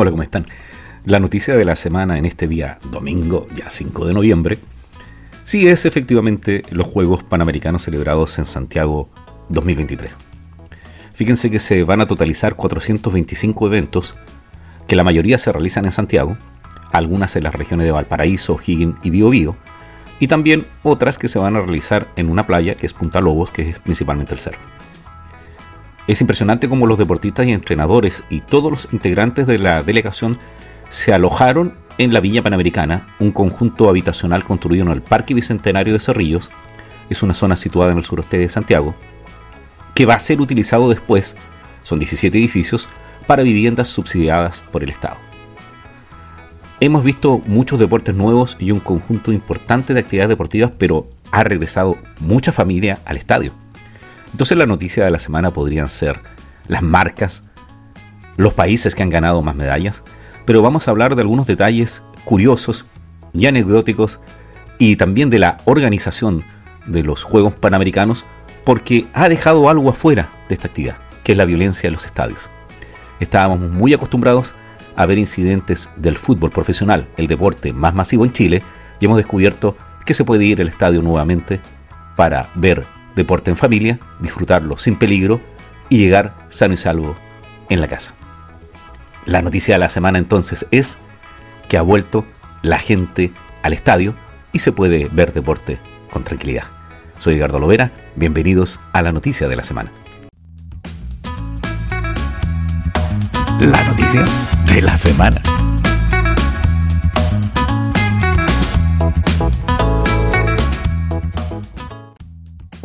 Hola, ¿cómo están? La noticia de la semana en este día domingo, ya 5 de noviembre, sí es efectivamente los Juegos Panamericanos celebrados en Santiago 2023. Fíjense que se van a totalizar 425 eventos, que la mayoría se realizan en Santiago, algunas en las regiones de Valparaíso, Higgins y Biobío, y también otras que se van a realizar en una playa que es Punta Lobos, que es principalmente el surf. Es impresionante cómo los deportistas y entrenadores y todos los integrantes de la delegación se alojaron en la Villa Panamericana, un conjunto habitacional construido en el Parque Bicentenario de Cerrillos, es una zona situada en el suroeste de Santiago, que va a ser utilizado después, son 17 edificios, para viviendas subsidiadas por el Estado. Hemos visto muchos deportes nuevos y un conjunto importante de actividades deportivas, pero ha regresado mucha familia al estadio. Entonces la noticia de la semana podrían ser las marcas, los países que han ganado más medallas, pero vamos a hablar de algunos detalles curiosos y anecdóticos y también de la organización de los Juegos Panamericanos porque ha dejado algo afuera de esta actividad, que es la violencia en los estadios. Estábamos muy acostumbrados a ver incidentes del fútbol profesional, el deporte más masivo en Chile, y hemos descubierto que se puede ir al estadio nuevamente para ver deporte en familia, disfrutarlo sin peligro y llegar sano y salvo en la casa. La noticia de la semana entonces es que ha vuelto la gente al estadio y se puede ver deporte con tranquilidad. Soy Edgardo Lovera, bienvenidos a la noticia de la semana. La noticia de la semana.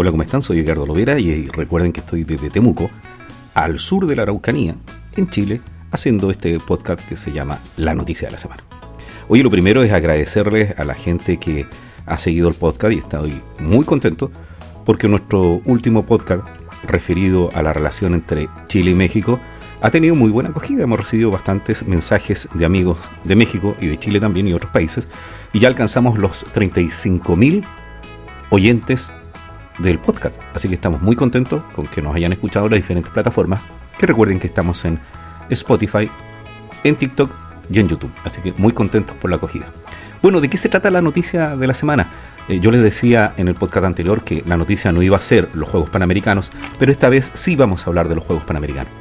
Hola, ¿cómo están? Soy Edgardo Lovera y recuerden que estoy desde Temuco, al sur de la Araucanía, en Chile, haciendo este podcast que se llama La Noticia de la Semana. Hoy lo primero es agradecerles a la gente que ha seguido el podcast y estoy muy contento porque nuestro último podcast referido a la relación entre Chile y México ha tenido muy buena acogida. Hemos recibido bastantes mensajes de amigos de México y de Chile también y otros países y ya alcanzamos los 35.000 oyentes del podcast. Así que estamos muy contentos con que nos hayan escuchado las diferentes plataformas. Que recuerden que estamos en Spotify, en TikTok y en YouTube. Así que muy contentos por la acogida. Bueno, ¿de qué se trata la noticia de la semana? Eh, yo les decía en el podcast anterior que la noticia no iba a ser los Juegos Panamericanos, pero esta vez sí vamos a hablar de los Juegos Panamericanos.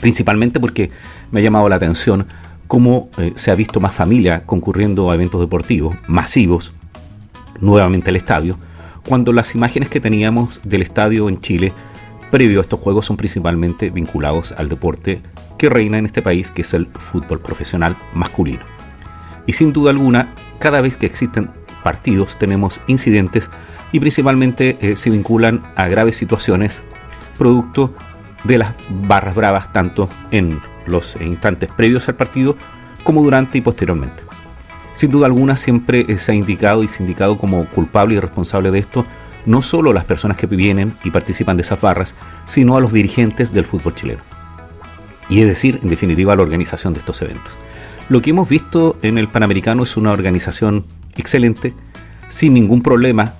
Principalmente porque me ha llamado la atención cómo eh, se ha visto más familia concurriendo a eventos deportivos masivos, nuevamente al estadio, cuando las imágenes que teníamos del estadio en Chile previo a estos juegos son principalmente vinculados al deporte que reina en este país, que es el fútbol profesional masculino. Y sin duda alguna, cada vez que existen partidos tenemos incidentes y principalmente eh, se vinculan a graves situaciones producto de las barras bravas tanto en los instantes previos al partido como durante y posteriormente. Sin duda alguna siempre eh, se ha indicado y se ha indicado como culpable y responsable de esto no solo a las personas que vienen y participan de esas barras, sino a los dirigentes del fútbol chileno. Y es decir, en definitiva, a la organización de estos eventos. Lo que hemos visto en el Panamericano es una organización excelente, sin ningún problema,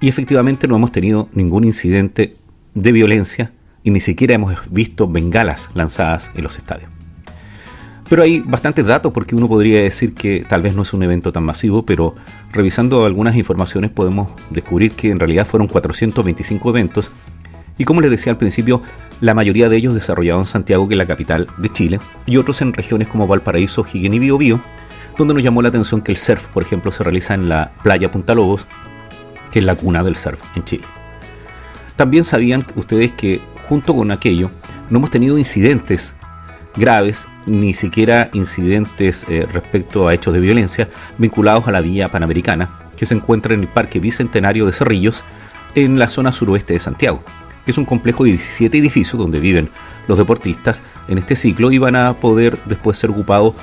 y efectivamente no hemos tenido ningún incidente de violencia y ni siquiera hemos visto bengalas lanzadas en los estadios. Pero hay bastantes datos porque uno podría decir que tal vez no es un evento tan masivo, pero revisando algunas informaciones podemos descubrir que en realidad fueron 425 eventos y como les decía al principio, la mayoría de ellos desarrollados en Santiago, que es la capital de Chile, y otros en regiones como Valparaíso, Higgins y Biobío, donde nos llamó la atención que el surf, por ejemplo, se realiza en la playa Punta Lobos, que es la cuna del surf en Chile. También sabían ustedes que junto con aquello no hemos tenido incidentes graves ni siquiera incidentes eh, respecto a hechos de violencia vinculados a la vía panamericana que se encuentra en el Parque Bicentenario de Cerrillos en la zona suroeste de Santiago, que es un complejo de 17 edificios donde viven los deportistas en este ciclo y van a poder después ser ocupados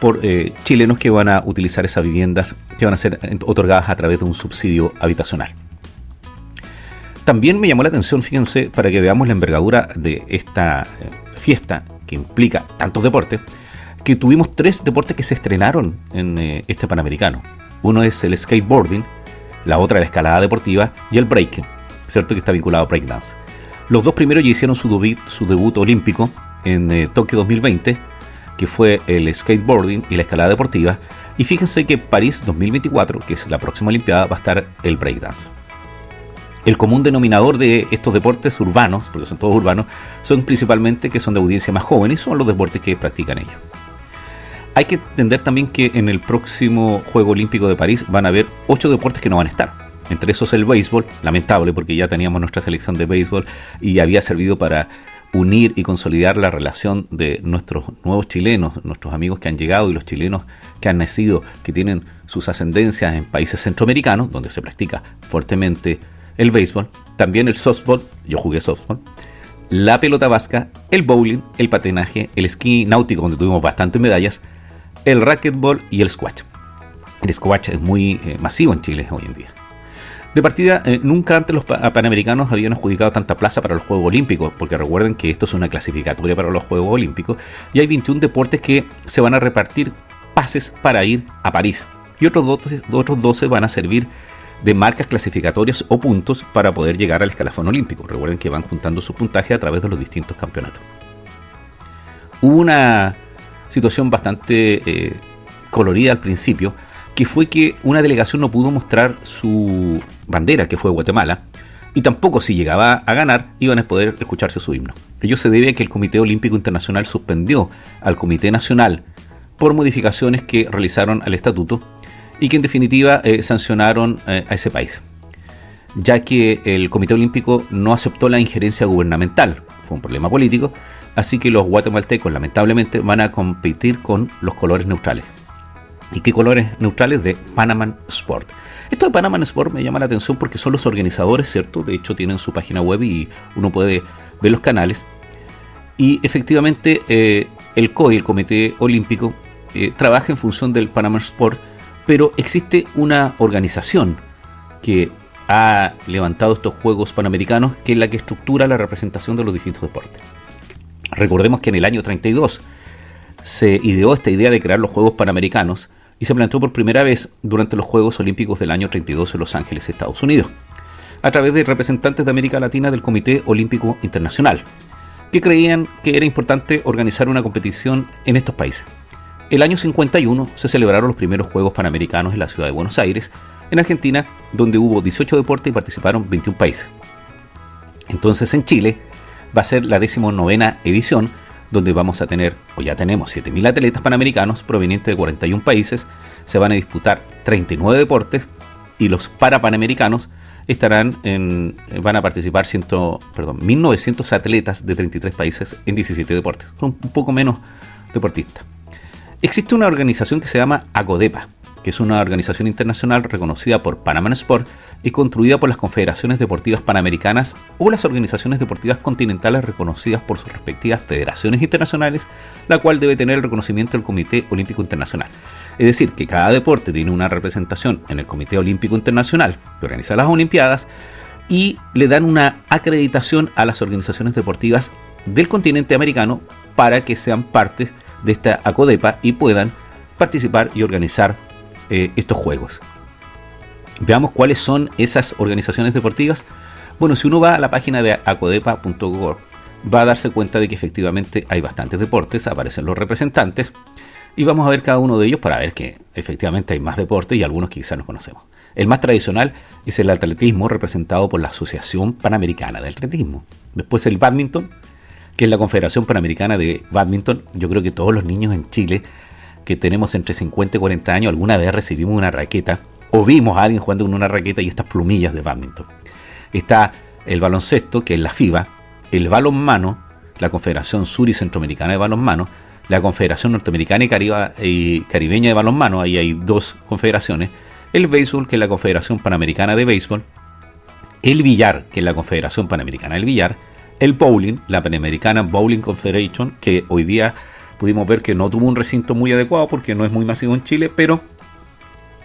por eh, chilenos que van a utilizar esas viviendas que van a ser otorgadas a través de un subsidio habitacional. También me llamó la atención, fíjense, para que veamos la envergadura de esta eh, fiesta que implica tantos deportes, que tuvimos tres deportes que se estrenaron en eh, este Panamericano. Uno es el skateboarding, la otra la escalada deportiva y el breaking, ¿cierto? Que está vinculado a breakdance. Los dos primeros ya hicieron su debut, su debut olímpico en eh, Tokio 2020 que fue el skateboarding y la escalada deportiva. Y fíjense que París 2024, que es la próxima Olimpiada, va a estar el breakdance. El común denominador de estos deportes urbanos, porque son todos urbanos, son principalmente que son de audiencia más joven y son los deportes que practican ellos. Hay que entender también que en el próximo Juego Olímpico de París van a haber ocho deportes que no van a estar. Entre esos el béisbol, lamentable porque ya teníamos nuestra selección de béisbol y había servido para unir y consolidar la relación de nuestros nuevos chilenos, nuestros amigos que han llegado y los chilenos que han nacido, que tienen sus ascendencias en países centroamericanos, donde se practica fuertemente el béisbol, también el softball, yo jugué softball, la pelota vasca, el bowling, el patinaje, el esquí náutico, donde tuvimos bastantes medallas, el racquetball y el squash. El squash es muy eh, masivo en Chile hoy en día. De partida, eh, nunca antes los panamericanos habían adjudicado tanta plaza para los Juegos Olímpicos, porque recuerden que esto es una clasificatoria para los Juegos Olímpicos, y hay 21 deportes que se van a repartir pases para ir a París, y otros 12, otros 12 van a servir de marcas clasificatorias o puntos para poder llegar al escalafón olímpico. Recuerden que van juntando su puntaje a través de los distintos campeonatos. Hubo una situación bastante eh, colorida al principio, que fue que una delegación no pudo mostrar su bandera, que fue Guatemala, y tampoco si llegaba a ganar iban a poder escucharse su himno. Ello se debe a que el Comité Olímpico Internacional suspendió al Comité Nacional por modificaciones que realizaron al estatuto y que en definitiva eh, sancionaron eh, a ese país, ya que el Comité Olímpico no aceptó la injerencia gubernamental, fue un problema político, así que los guatemaltecos lamentablemente van a competir con los colores neutrales. ¿Y qué colores neutrales? De Panaman Sport. Esto de Panaman Sport me llama la atención porque son los organizadores, ¿cierto? De hecho tienen su página web y uno puede ver los canales. Y efectivamente eh, el COI, el Comité Olímpico, trabaja en función del Panaman Sport, pero existe una organización que ha levantado estos Juegos Panamericanos, que es la que estructura la representación de los distintos deportes. Recordemos que en el año 32 se ideó esta idea de crear los Juegos Panamericanos y se planteó por primera vez durante los Juegos Olímpicos del año 32 en Los Ángeles, Estados Unidos, a través de representantes de América Latina del Comité Olímpico Internacional, que creían que era importante organizar una competición en estos países. El año 51 se celebraron los primeros Juegos Panamericanos en la ciudad de Buenos Aires, en Argentina, donde hubo 18 deportes y participaron 21 países. Entonces en Chile va a ser la 19 edición donde vamos a tener, o ya tenemos, 7.000 atletas panamericanos provenientes de 41 países. Se van a disputar 39 deportes y los parapanamericanos estarán van a participar 100, perdón, 1.900 atletas de 33 países en 17 deportes. Un poco menos deportistas. Existe una organización que se llama AGODEPA, que es una organización internacional reconocida por Panama Sport y construida por las confederaciones deportivas panamericanas o las organizaciones deportivas continentales reconocidas por sus respectivas federaciones internacionales, la cual debe tener el reconocimiento del Comité Olímpico Internacional. Es decir, que cada deporte tiene una representación en el Comité Olímpico Internacional que organiza las Olimpiadas y le dan una acreditación a las organizaciones deportivas del continente americano para que sean parte de esta ACODEPA y puedan participar y organizar eh, estos juegos. Veamos cuáles son esas organizaciones deportivas. Bueno, si uno va a la página de acodepa.org, va a darse cuenta de que efectivamente hay bastantes deportes, aparecen los representantes, y vamos a ver cada uno de ellos para ver que efectivamente hay más deportes y algunos que quizás no conocemos. El más tradicional es el atletismo, representado por la Asociación Panamericana de Atletismo. Después el badminton, que es la Confederación Panamericana de Badminton. Yo creo que todos los niños en Chile que tenemos entre 50 y 40 años alguna vez recibimos una raqueta o vimos a alguien jugando con una raqueta y estas plumillas de badminton. Está el baloncesto, que es la FIBA, el balonmano, la Confederación Sur y Centroamericana de Balonmano, la Confederación Norteamericana y, Caribeña de Balonmano, ahí hay dos confederaciones, el béisbol, que es la Confederación Panamericana de Béisbol, el billar, que es la Confederación Panamericana del Billar, el bowling, la Panamericana Bowling Confederation, que hoy día pudimos ver que no tuvo un recinto muy adecuado porque no es muy masivo en Chile, pero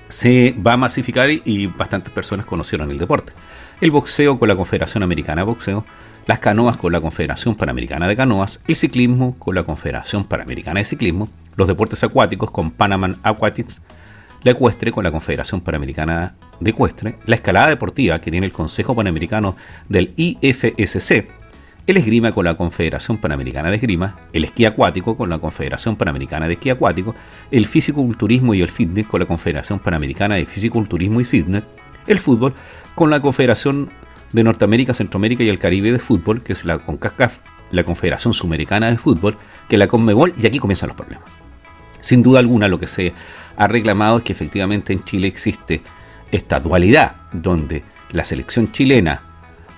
se va a masificar y bastantes personas conocieron el deporte. El boxeo con la Confederación Americana de Boxeo, las canoas con la Confederación Panamericana de Canoas, el ciclismo con la Confederación Panamericana de Ciclismo, los deportes acuáticos con Panaman Aquatics, la ecuestre con la Confederación Panamericana de Ecuestre, la escalada deportiva que tiene el Consejo Panamericano del IFSC, el esgrima con la Confederación Panamericana de Esgrima, el esquí acuático con la Confederación Panamericana de Esquí Acuático, el físico-culturismo y el fitness con la Confederación Panamericana de Físico-Culturismo y Fitness, el fútbol con la Confederación de Norteamérica, Centroamérica y el Caribe de Fútbol, que es la CONCACAF, la Confederación Sudamericana de Fútbol, que es la CONMEBOL, y aquí comienzan los problemas. Sin duda alguna lo que se ha reclamado es que efectivamente en Chile existe esta dualidad, donde la selección chilena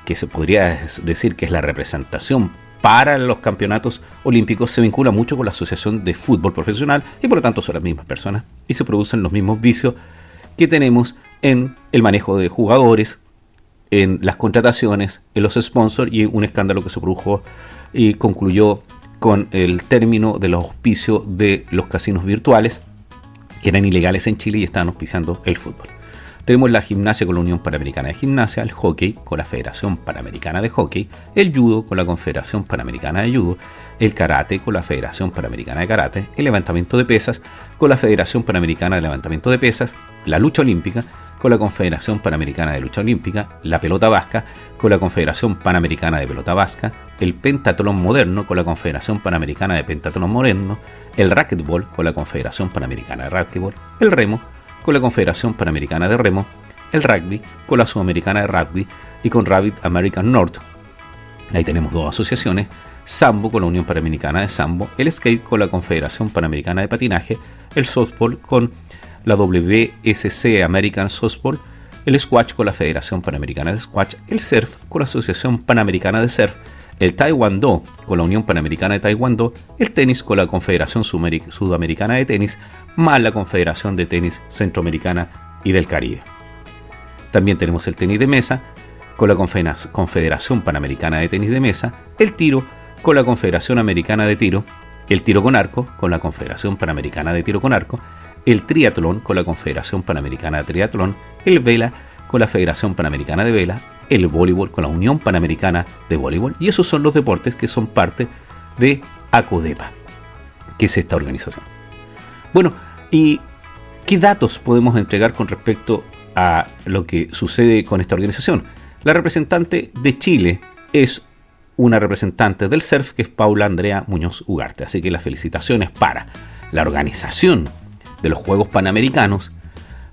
que se podría decir que es la representación para los campeonatos olímpicos, se vincula mucho con la Asociación de Fútbol Profesional y por lo tanto son las mismas personas y se producen los mismos vicios que tenemos en el manejo de jugadores, en las contrataciones, en los sponsors y un escándalo que se produjo y concluyó con el término de los auspicios de los casinos virtuales que eran ilegales en Chile y estaban auspiciando el fútbol. Tenemos la gimnasia con la Unión Panamericana de Gimnasia, el hockey con la Federación Panamericana de Hockey, el judo con la Confederación Panamericana de Judo, el karate con la Federación Panamericana de Karate, el levantamiento de pesas con la Federación Panamericana de Levantamiento de Pesas, la lucha olímpica con la Confederación Panamericana de Lucha Olímpica, la pelota vasca con la Confederación Panamericana de Pelota Vasca, el pentatlón moderno con la Confederación Panamericana de Pentatlón Moderno, el racquetball con la Confederación Panamericana de Racquetball, el remo con la Confederación Panamericana de Remo, el rugby con la Sudamericana de Rugby y con Rabbit American North. Ahí tenemos dos asociaciones, Sambo con la Unión Panamericana de Sambo, el skate con la Confederación Panamericana de Patinaje, el softball con la WSC American Softball, el squash con la Federación Panamericana de Squash, el surf con la Asociación Panamericana de Surf, el Taekwondo con la Unión Panamericana de Taekwondo, el tenis con la Confederación Sudamericana de Tenis, más la Confederación de Tenis Centroamericana y del Caribe. También tenemos el tenis de mesa con la Confederación Panamericana de Tenis de Mesa, el tiro con la Confederación Americana de Tiro, el tiro con arco con la Confederación Panamericana de Tiro con Arco, el triatlón con la Confederación Panamericana de Triatlón, el vela con la Federación Panamericana de Vela, el voleibol con la Unión Panamericana de Voleibol, y esos son los deportes que son parte de ACODEPA, que es esta organización. Bueno, ¿y qué datos podemos entregar con respecto a lo que sucede con esta organización? La representante de Chile es una representante del CERF, que es Paula Andrea Muñoz Ugarte. Así que las felicitaciones para la organización de los Juegos Panamericanos,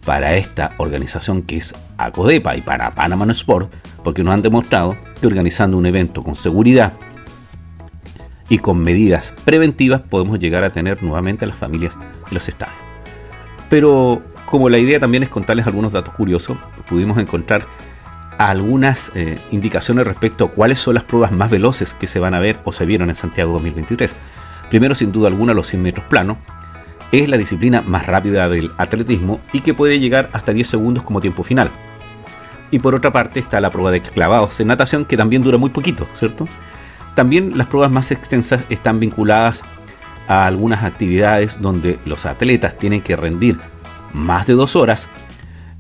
para esta organización que es ACODEPA y para Panama Sport, porque nos han demostrado que organizando un evento con seguridad y con medidas preventivas podemos llegar a tener nuevamente a las familias en los estadios. Pero como la idea también es contarles algunos datos curiosos, pudimos encontrar algunas eh, indicaciones respecto a cuáles son las pruebas más veloces que se van a ver o se vieron en Santiago 2023. Primero, sin duda alguna, los 100 metros planos. Es la disciplina más rápida del atletismo y que puede llegar hasta 10 segundos como tiempo final. Y por otra parte está la prueba de clavados en natación que también dura muy poquito, ¿cierto? También las pruebas más extensas están vinculadas a algunas actividades donde los atletas tienen que rendir más de dos horas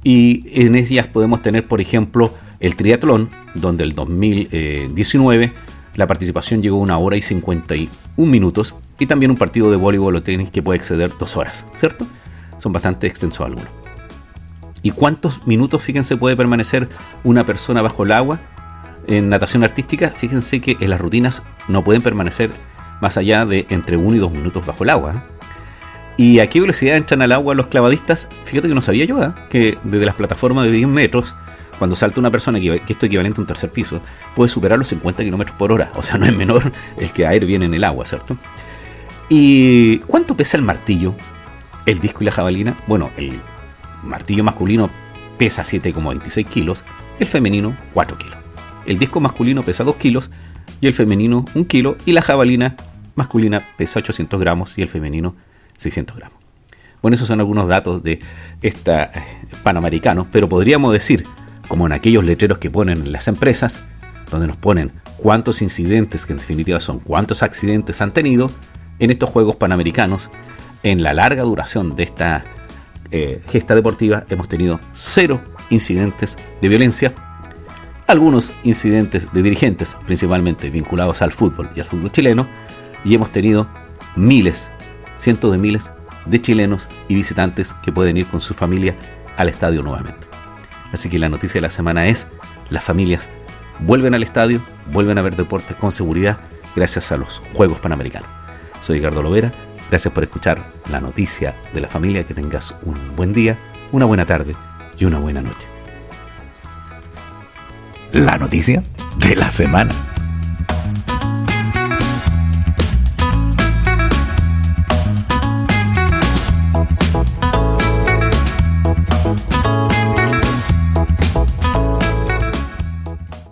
y en ellas podemos tener, por ejemplo, el triatlón, donde el 2019 la participación llegó a una hora y 51 minutos y también un partido de voleibol o tenis que puede exceder dos horas, ¿cierto? Son bastante extensos algunos. ¿Y cuántos minutos, fíjense, puede permanecer una persona bajo el agua? En natación artística, fíjense que en las rutinas no pueden permanecer más allá de entre 1 y 2 minutos bajo el agua. ¿Y a qué velocidad entran al agua los clavadistas? Fíjate que no sabía yo, ¿eh? que desde las plataformas de 10 metros, cuando salta una persona, que esto es equivalente a un tercer piso, puede superar los 50 kilómetros por hora. O sea, no es menor el que aire viene en el agua, ¿cierto? ¿Y cuánto pesa el martillo, el disco y la jabalina? Bueno, el martillo masculino pesa 7,26 kilos, el femenino 4 kilos. El disco masculino pesa 2 kilos y el femenino 1 kilo y la jabalina masculina pesa 800 gramos y el femenino 600 gramos. Bueno, esos son algunos datos de esta eh, Panamericano, pero podríamos decir, como en aquellos letreros que ponen las empresas, donde nos ponen cuántos incidentes, que en definitiva son cuántos accidentes han tenido en estos Juegos Panamericanos, en la larga duración de esta eh, gesta deportiva hemos tenido cero incidentes de violencia, algunos incidentes de dirigentes, principalmente vinculados al fútbol y al fútbol chileno, y hemos tenido miles, cientos de miles de chilenos y visitantes que pueden ir con su familia al estadio nuevamente. Así que la noticia de la semana es, las familias vuelven al estadio, vuelven a ver deportes con seguridad gracias a los Juegos Panamericanos. Soy Ricardo Lovera, gracias por escuchar la noticia de la familia, que tengas un buen día, una buena tarde y una buena noche. La noticia de la semana.